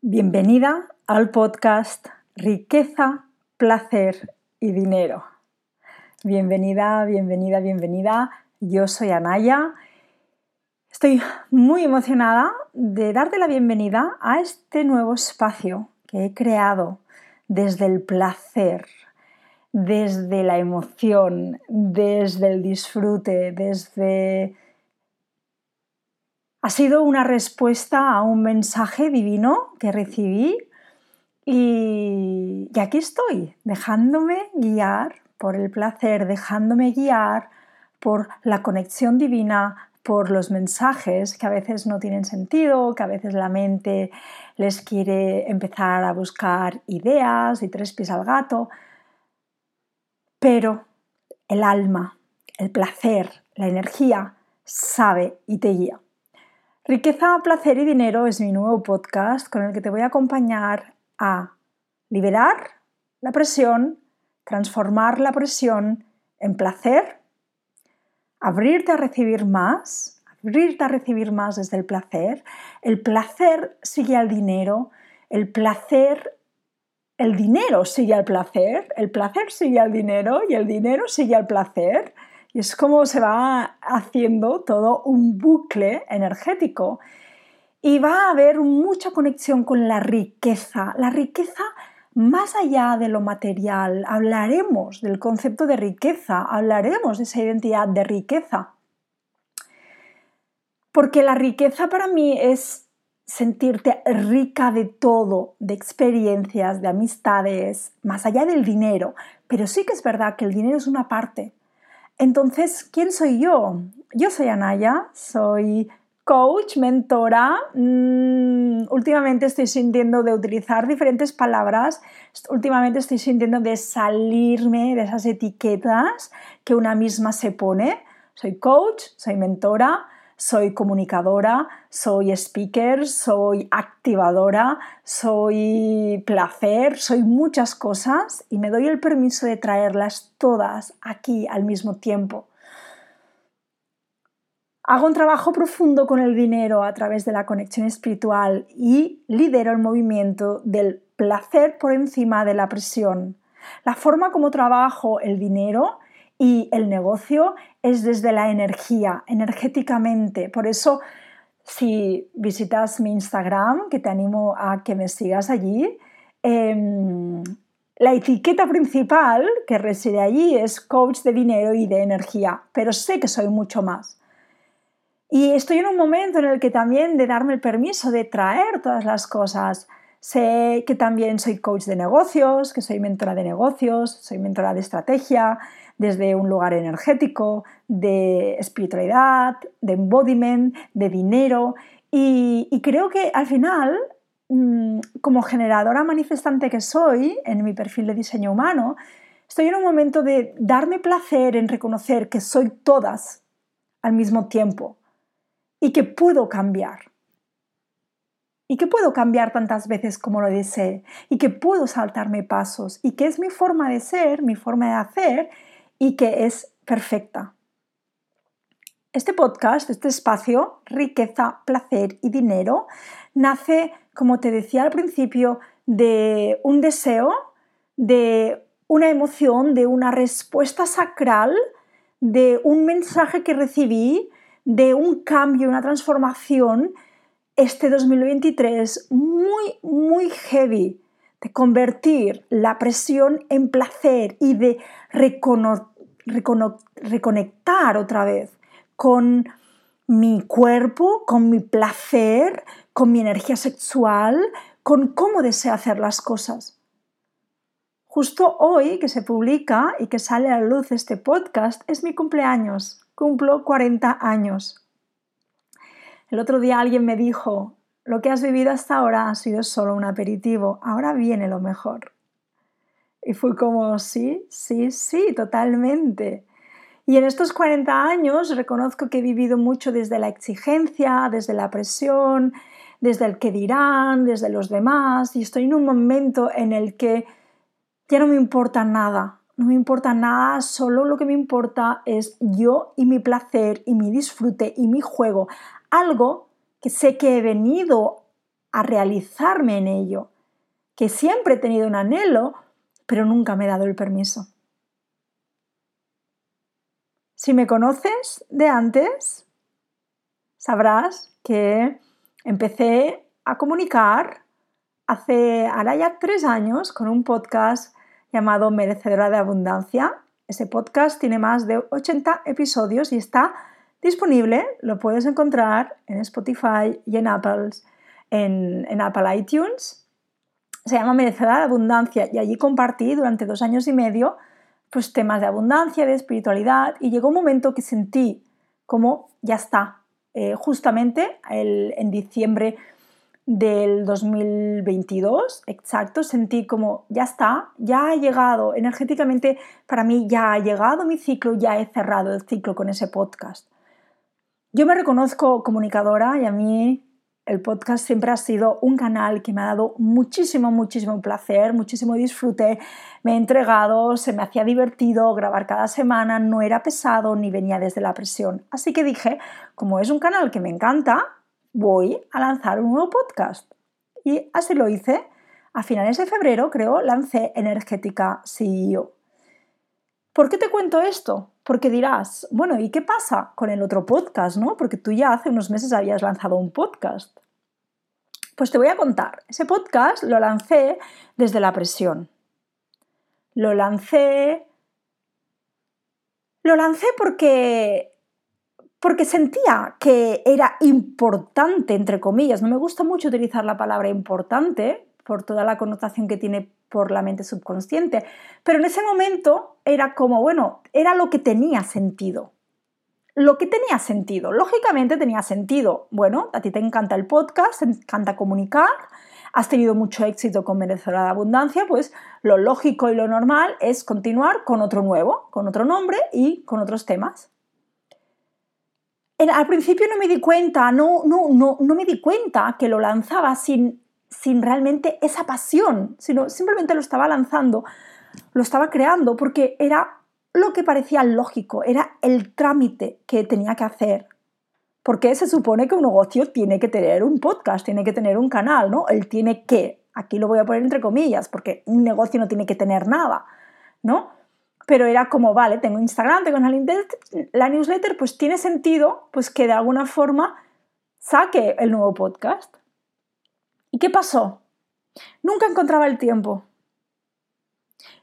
Bienvenida al podcast Riqueza, Placer y Dinero. Bienvenida, bienvenida, bienvenida. Yo soy Anaya. Estoy muy emocionada de darte la bienvenida a este nuevo espacio que he creado desde el placer, desde la emoción, desde el disfrute, desde ha sido una respuesta a un mensaje divino que recibí y, aquí estoy, dejándome guiar por el placer, dejándome guiar por la conexión divina, por los mensajes que a veces no tienen sentido, que a veces la mente les quiere empezar a buscar ideas y tres pies al gato, pero el alma, el placer, la energía sabe y te guía. Riqueza, placer y dinero es mi nuevo podcast con el que te voy a acompañar a liberar la presión, transformar la presión en placer, abrirte a recibir más, abrirte a recibir más desde el placer. El placer sigue al dinero, el placer, el dinero sigue al placer, el placer sigue al dinero y el dinero sigue al placer. Es como se va haciendo todo un bucle energético. Y va a haber mucha conexión con la riqueza. La riqueza más allá de lo material. Hablaremos del concepto de riqueza, hablaremos de esa identidad de riqueza. Porque la riqueza para mí es sentirte rica de todo, de experiencias, de amistades, más allá del dinero. Pero sí que es verdad que el dinero es una parte. Entonces, ¿quién soy yo? Yo soy Anaya, soy coach, mentora. Mm, últimamente estoy sintiendo de utilizar diferentes palabras. Últimamente estoy sintiendo de salirme de esas etiquetas que una misma se pone. Soy coach, soy mentora, soy comunicadora, soy speaker, soy activadora, soy placer, soy muchas cosas y me doy el permiso de traerlas todas aquí al mismo tiempo. Hago un trabajo profundo con el dinero a través de la conexión espiritual y lidero el movimiento del placer por encima de la presión. La forma como trabajo el dinero y el negocio es desde la energía, energéticamente. Por eso, si visitas mi Instagram, que te animo a que me sigas allí, em, la etiqueta principal que reside allí es coach de dinero y de energía, pero sé que soy mucho más. Y estoy en un momento en el que también de darme el permiso de traer todas las cosas. Sé que también soy coach de negocios, que soy mentora de negocios, soy mentora de estrategia, desde un lugar energético, de espiritualidad, de embodiment, de dinero. Y, creo que al final, mm, como generadora manifestante que soy en mi perfil de diseño humano, estoy en un momento de darme placer en reconocer que soy todas al mismo tiempo y que puedo cambiar. Y que puedo cambiar tantas veces como lo desee. Y que puedo saltarme pasos. Y que es mi forma de ser, mi forma de hacer y que es perfecta. Este podcast, este espacio, riqueza, placer y dinero, nace, como te decía al principio, de un deseo, de una emoción, de una respuesta sacral, de un mensaje que recibí, de un cambio, una transformación este 2023 muy, muy heavy de convertir la presión en placer y de reconectar otra vez con mi cuerpo, con mi placer, con mi energía sexual, con cómo deseo hacer las cosas. Justo hoy que se publica y que sale a la luz este podcast es mi cumpleaños. Cumplo 40 años. El otro día alguien me dijo, lo que has vivido hasta ahora ha sido solo un aperitivo, ahora viene lo mejor. Y fue como, sí, sí, sí, totalmente. Y en estos 40 años reconozco que he vivido mucho desde la exigencia, desde la presión, desde el que dirán, desde los demás, y estoy en un momento en el que ya no me importa nada, no me importa nada, solo lo que me importa es yo y mi placer y mi disfrute y mi juego, algo que sé que he venido a realizarme en ello, que siempre he tenido un anhelo, pero nunca me he dado el permiso. Si me conoces de antes, sabrás que empecé a comunicar hace ahora ya tres años con un podcast llamado Merecedora de Abundancia. Ese podcast tiene más de 80 episodios y está disponible, lo puedes encontrar en Spotify y en Apple, en, Apple iTunes. Se llama Merecedora de Abundancia y allí compartí durante dos años y medio pues, temas de abundancia, de espiritualidad y llegó un momento que sentí como ya está. Eh, justamente en diciembre del 2022, exacto, sentí como ya está, ya ha llegado, energéticamente para mí ya ha llegado mi ciclo, ya he cerrado el ciclo con ese podcast. Yo me reconozco comunicadora y a mí el podcast siempre ha sido un canal que me ha dado muchísimo, muchísimo placer, muchísimo disfrute. Me he entregado, se me hacía divertido grabar cada semana, no era pesado ni venía desde la presión. Así que dije, como es un canal que me encanta, voy a lanzar un nuevo podcast. Y así lo hice. A finales de febrero, creo, lancé Energética CEO. ¿Por qué te cuento esto? Porque dirás, bueno, ¿y qué pasa con el otro podcast, no? Porque tú ya hace unos meses habías lanzado un podcast. Pues te voy a contar. Ese podcast lo lancé desde la presión. Lo lancé lo lancé porque porque sentía que era importante, entre comillas, no me gusta mucho utilizar la palabra importante por toda la connotación que tiene por la mente subconsciente, pero en ese momento era como, bueno, era lo que tenía sentido. Lo que tenía sentido, lógicamente tenía sentido. Bueno, a ti te encanta el podcast, te encanta comunicar, has tenido mucho éxito con Merecedora de Abundancia, pues lo lógico y lo normal es continuar con otro nuevo, con otro nombre y con otros temas al principio no me di cuenta, no, no, no, no me di cuenta que lo lanzaba sin, sin realmente esa pasión, sino simplemente lo estaba lanzando, lo estaba creando porque era lo que parecía lógico, era el trámite que tenía que hacer. Porque se supone que un negocio tiene que tener un podcast, tiene que tener un canal, ¿no? Él tiene que, aquí lo voy a poner entre comillas, porque un negocio no tiene que tener nada, ¿no? pero era como, vale, tengo Instagram, tengo la newsletter, pues tiene sentido pues que de alguna forma saque el nuevo podcast. ¿Y qué pasó? Nunca encontraba el tiempo.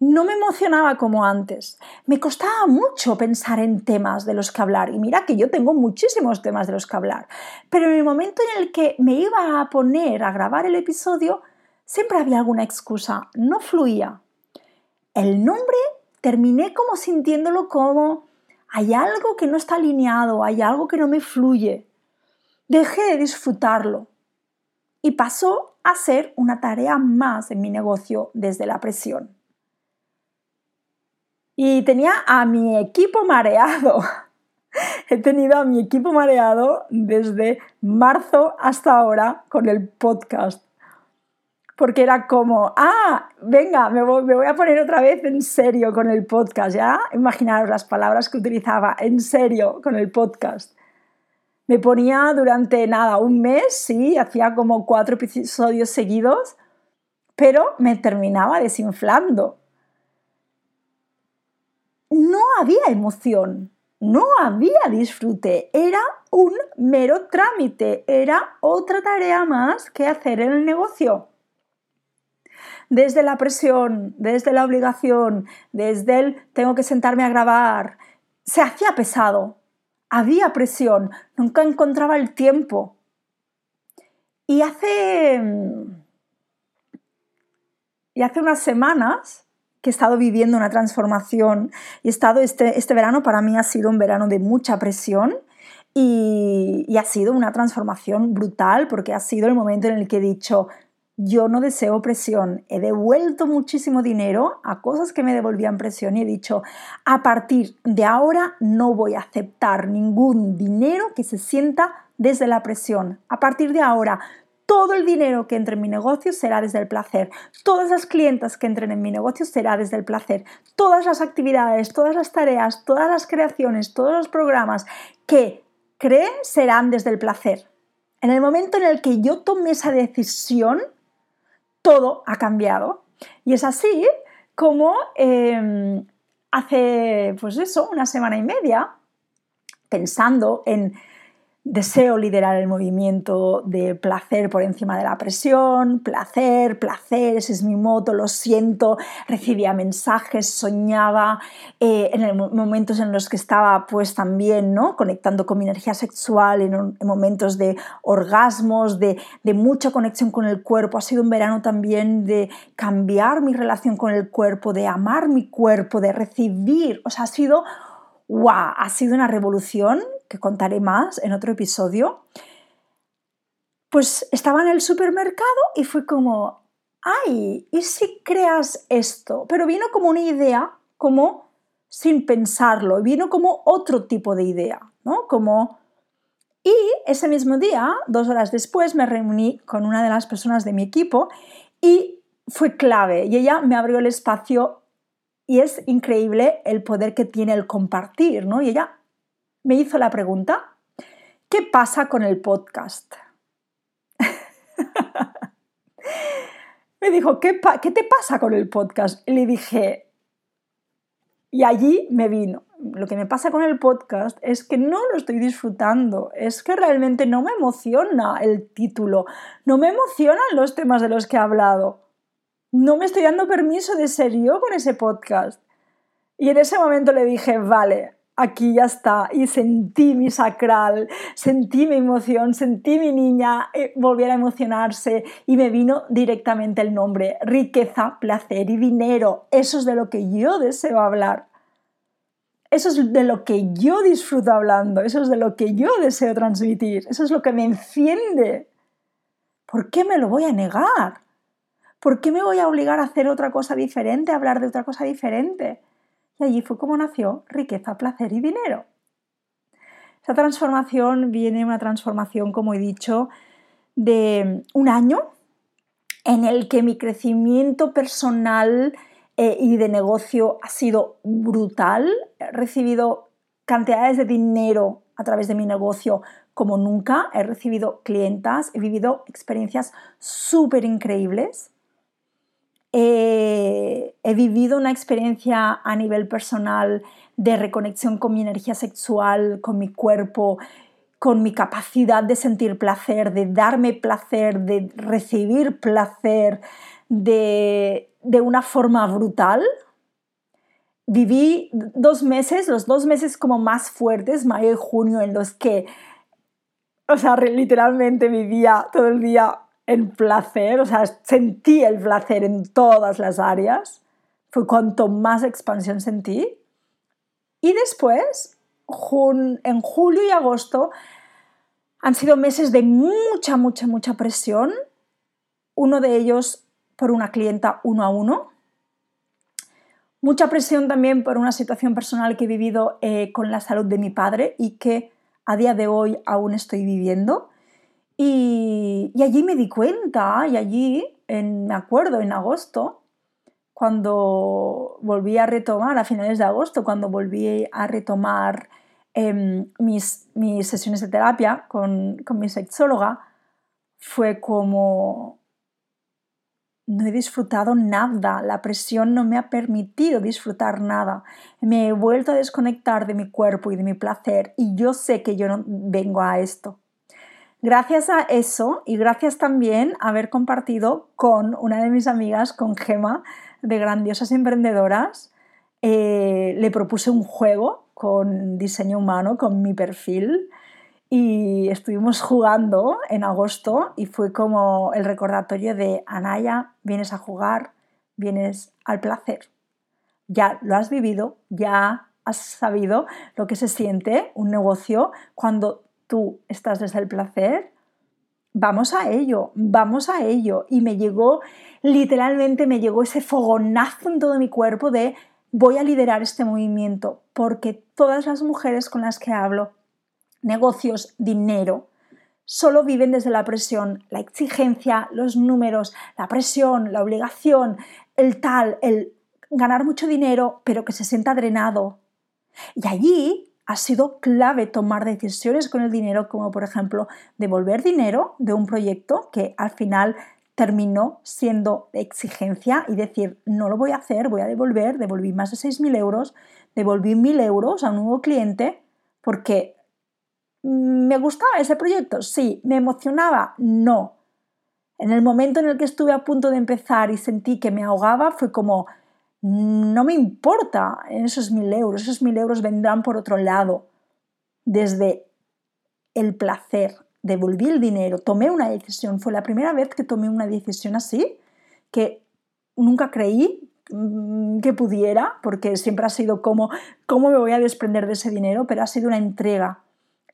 No me emocionaba como antes. Me costaba mucho pensar en temas de los que hablar. Y mira que yo tengo muchísimos temas de los que hablar. Pero en el momento en el que me iba a poner a grabar el episodio, siempre había alguna excusa. No fluía. El nombre terminé como sintiéndolo como hay algo que no está alineado, hay algo que no me fluye. Dejé de disfrutarlo y pasó a ser una tarea más en mi negocio desde la presión. Y tenía a mi equipo mareado. He tenido a mi equipo mareado desde marzo hasta ahora con el podcast porque era como, ah, venga, me voy, a poner otra vez en serio con el podcast, ¿ya? Imaginaros las palabras que utilizaba, en serio con el podcast. Me ponía durante nada, un mes, sí, hacía como cuatro episodios seguidos, pero me terminaba desinflando. No había emoción, no había disfrute, era un mero trámite, era otra tarea más que hacer en el negocio desde la presión, desde la obligación, desde el tengo que sentarme a grabar, se hacía pesado, había presión, nunca encontraba el tiempo. Y hace, y hace unas semanas que he estado viviendo una transformación y he estado este, este verano para mí ha sido un verano de mucha presión y, y ha sido una transformación brutal porque ha sido el momento en el que he dicho, yo no deseo presión. He devuelto muchísimo dinero a cosas que me devolvían presión y he dicho, a partir de ahora no voy a aceptar ningún dinero que se sienta desde la presión. A partir de ahora, todo el dinero que entre en mi negocio será desde el placer. Todas las clientas que entren en mi negocio será desde el placer. Todas las actividades, todas las tareas, todas las creaciones, todos los programas que creen serán desde el placer. En el momento en el que yo tomé esa decisión, todo ha cambiado. Y es así como em, hace, pues eso, una semana y media, pensando en Deseo liderar el movimiento de placer por encima de la presión, placer, placer, ese es mi moto, lo siento, recibía mensajes, soñaba, eh, en momentos en los que estaba pues también ¿no? conectando con mi energía sexual, en, momentos de orgasmos, de, de mucha conexión con el cuerpo, ha sido un verano también de cambiar mi relación con el cuerpo, de amar mi cuerpo, de recibir, o sea, ha sido ¡Wow! Ha sido una revolución que contaré más en otro episodio. Pues estaba en el supermercado y fue como, ¡ay! ¿Y si creas esto? Pero vino como una idea, como sin pensarlo, vino como otro tipo de idea, ¿no? Como... Y ese mismo día, dos horas después, me reuní con una de las personas de mi equipo y fue clave y ella me abrió el espacio y es increíble el poder que tiene el compartir, ¿no? Y ella me hizo la pregunta, ¿qué pasa con el podcast? me dijo, ¿qué, ¿qué te pasa con el podcast? Y le dije, y allí me vino. Lo que me pasa con el podcast es que no lo estoy disfrutando, es que realmente no me emociona el título, no me emocionan los temas de los que he hablado no me estoy dando permiso de ser yo con ese podcast. Y en ese momento le dije, vale, aquí ya está. Y sentí mi sacral, sentí mi emoción, sentí mi niña eh, volver a emocionarse y me vino directamente el nombre, riqueza, placer y dinero. Eso es de lo que yo deseo hablar. Eso es de lo que yo disfruto hablando, eso es de lo que yo deseo transmitir, eso es lo que me enciende. ¿Por qué me lo voy a negar? ¿Por qué me voy a obligar a hacer otra cosa diferente, a hablar de otra cosa diferente? Y allí fue como nació riqueza, placer y dinero. Esa transformación viene una transformación, como he dicho, de un año en el que mi crecimiento personal eh, y de negocio ha sido brutal. He recibido cantidades de dinero a través de mi negocio como nunca. He recibido clientas, he vivido experiencias súper increíbles. Eh, he vivido una experiencia a nivel personal de reconexión con mi energía sexual, con mi cuerpo, con mi capacidad de sentir placer, de darme placer, de recibir placer de, una forma brutal. Viví dos meses, los dos meses como más fuertes, mayo y junio, en los que, o sea, literalmente vivía todo el día el placer, o sea, sentí el placer en todas las áreas, fue cuanto más expansión sentí. Y después, en julio y agosto, han sido meses de mucha, mucha, mucha presión. Uno de ellos por una clienta uno a uno. Mucha presión también por una situación personal que he vivido eh, con la salud de mi padre y que a día de hoy aún estoy viviendo. Y, allí me di cuenta, y allí, me acuerdo, en agosto, cuando volví a retomar, a finales de agosto, cuando volví a retomar em, mis, mis, sesiones de terapia con, con mi sexóloga, fue como, no he disfrutado nada, la presión no me ha permitido disfrutar nada. Me he vuelto a desconectar de mi cuerpo y de mi placer y yo sé que yo no vengo a esto. Gracias a eso y gracias también a haber compartido con una de mis amigas, con Gema, de Grandiosas Emprendedoras, eh, le propuse un juego con diseño humano, con mi perfil, y estuvimos jugando en agosto y fue como el recordatorio de Anaya, vienes a jugar, vienes al placer. Ya lo has vivido, ya has sabido lo que se siente un negocio cuando tú estás desde el placer, vamos a ello, vamos a ello. Y me llegó, literalmente me llegó ese fogonazo en todo mi cuerpo de voy a liderar este movimiento, porque todas las mujeres con las que hablo, negocios, dinero, solo viven desde la presión, la exigencia, los números, la presión, la obligación, el tal, el ganar mucho dinero, pero que se sienta drenado. Y allí ha sido clave tomar decisiones con el dinero, como por ejemplo devolver dinero de un proyecto que al final terminó siendo exigencia y decir, no lo voy a hacer, voy a devolver, devolví más de 6.000 euros, devolví 1.000 euros a un nuevo cliente porque me gustaba ese proyecto, sí, me emocionaba, no. En el momento en el que estuve a punto de empezar y sentí que me ahogaba, fue como, no me importa esos mil euros, esos mil euros vendrán por otro lado. Desde el placer, devolví el dinero, tomé una decisión, fue la primera vez que tomé una decisión así, que nunca creí mm, que pudiera, porque siempre ha sido como, ¿cómo me voy a desprender de ese dinero? Pero ha sido una entrega.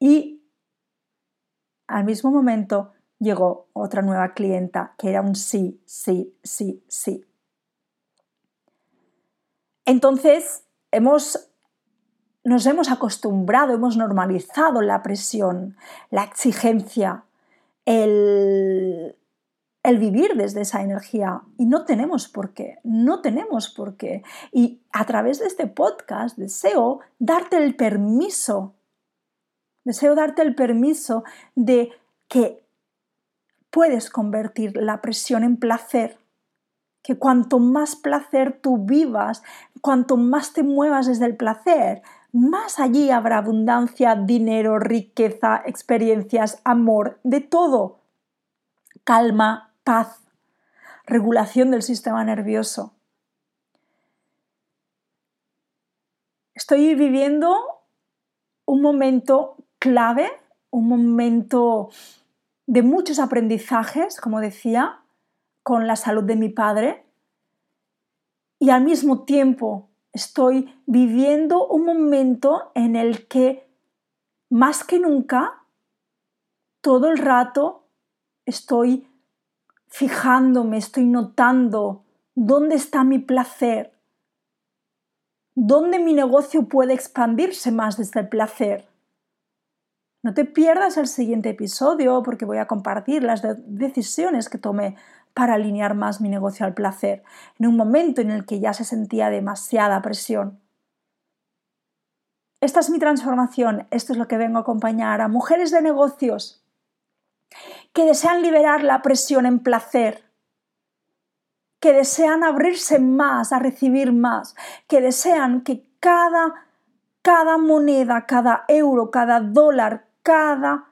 Y al mismo momento llegó otra nueva clienta que era un sí, sí, sí, sí. Entonces, hemos, nos hemos acostumbrado, hemos normalizado la presión, la exigencia, el, el vivir desde esa energía y no tenemos por qué, no tenemos por qué. Y a través de este podcast deseo darte el permiso, deseo darte el permiso de que puedes convertir la presión en placer que cuanto más placer tú vivas, cuanto más te muevas desde el placer, más allí habrá abundancia, dinero, riqueza, experiencias, amor, de todo. Calma, paz, regulación del sistema nervioso. Estoy viviendo un momento clave, un momento de muchos aprendizajes, como decía, con la salud de mi padre y al mismo tiempo estoy viviendo un momento en el que más que nunca todo el rato estoy fijándome, estoy notando dónde está mi placer, dónde mi negocio puede expandirse más desde el placer. No te pierdas el siguiente episodio porque voy a compartir las decisiones que tomé para alinear más mi negocio al placer, en un momento en el que ya se sentía demasiada presión. Esta es mi transformación, esto es lo que vengo a acompañar a mujeres de negocios que desean liberar la presión en placer, que desean abrirse más a recibir más, que desean que cada, cada moneda, cada euro, cada dólar, cada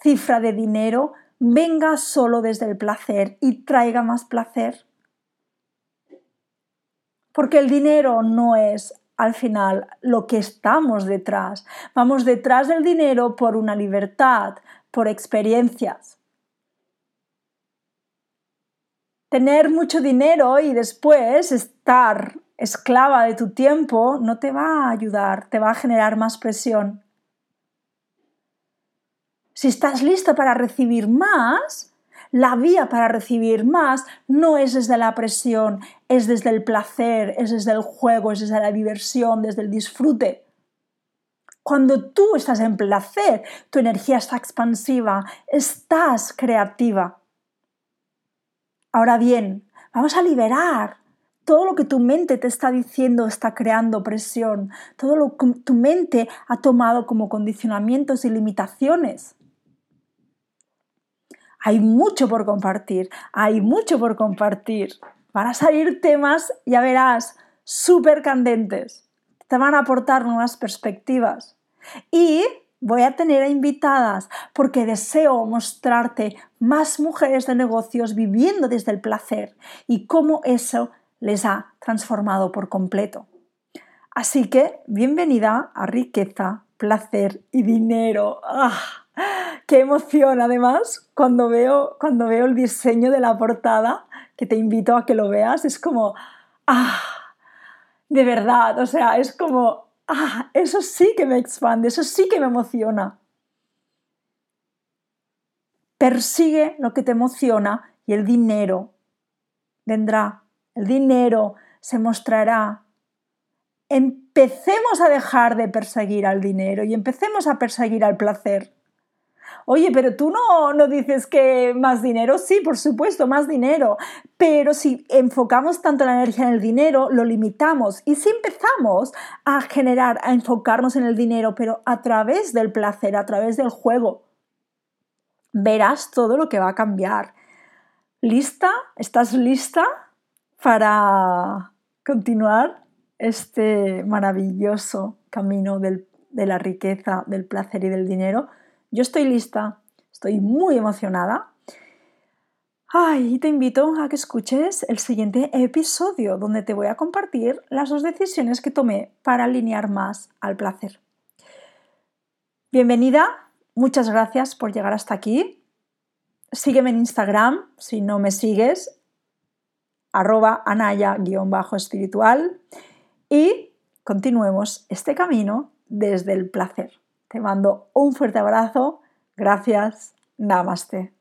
cifra de dinero venga solo desde el placer y traiga más placer. Porque el dinero no es al final lo que estamos detrás. Vamos detrás del dinero por una libertad, por experiencias. Tener mucho dinero y después estar esclava de tu tiempo no te va a ayudar, te va a generar más presión. Si estás lista para recibir más, la vía para recibir más no es desde la presión, es desde el placer, es desde el juego, es desde la diversión, desde el disfrute. Cuando tú estás en placer, tu energía está expansiva, estás creativa. Ahora bien, vamos a liberar todo lo que tu mente te está diciendo está creando presión, todo lo que tu mente ha tomado como condicionamientos y limitaciones. Hay mucho por compartir, hay mucho por compartir. Van a salir temas, ya verás, súper candentes. Te van a aportar nuevas perspectivas. Y voy a tener invitadas porque deseo mostrarte más mujeres de negocios viviendo desde el placer y cómo eso les ha transformado por completo. Así que bienvenida a riqueza, placer y dinero. ¡Ah! Qué emoción, además, cuando veo, cuando veo el diseño de la portada, que te invito a que lo veas, es como, ah, de verdad, o sea, es como, ah, eso sí que me expande, eso sí que me emociona. Persigue lo que te emociona y el dinero vendrá, el dinero se mostrará. Empecemos a dejar de perseguir al dinero y empecemos a perseguir al placer Oye, pero tú no, no dices que más dinero. Sí, por supuesto, más dinero. Pero si enfocamos tanto la energía en el dinero, lo limitamos. Y si empezamos a generar, a enfocarnos en el dinero, pero a través del placer, a través del juego, verás todo lo que va a cambiar. ¿Lista? ¿Estás lista para continuar este maravilloso camino de la riqueza, del placer y del dinero? Yo estoy lista, estoy muy emocionada. Ay, y te invito a que escuches el siguiente episodio donde te voy a compartir las dos decisiones que tomé para alinear más al placer. Bienvenida, muchas gracias por llegar hasta aquí. Sígueme en Instagram si no me sigues, arroba anaya-espiritual y continuemos este camino desde el placer. Te mando un fuerte abrazo. Gracias. Namaste.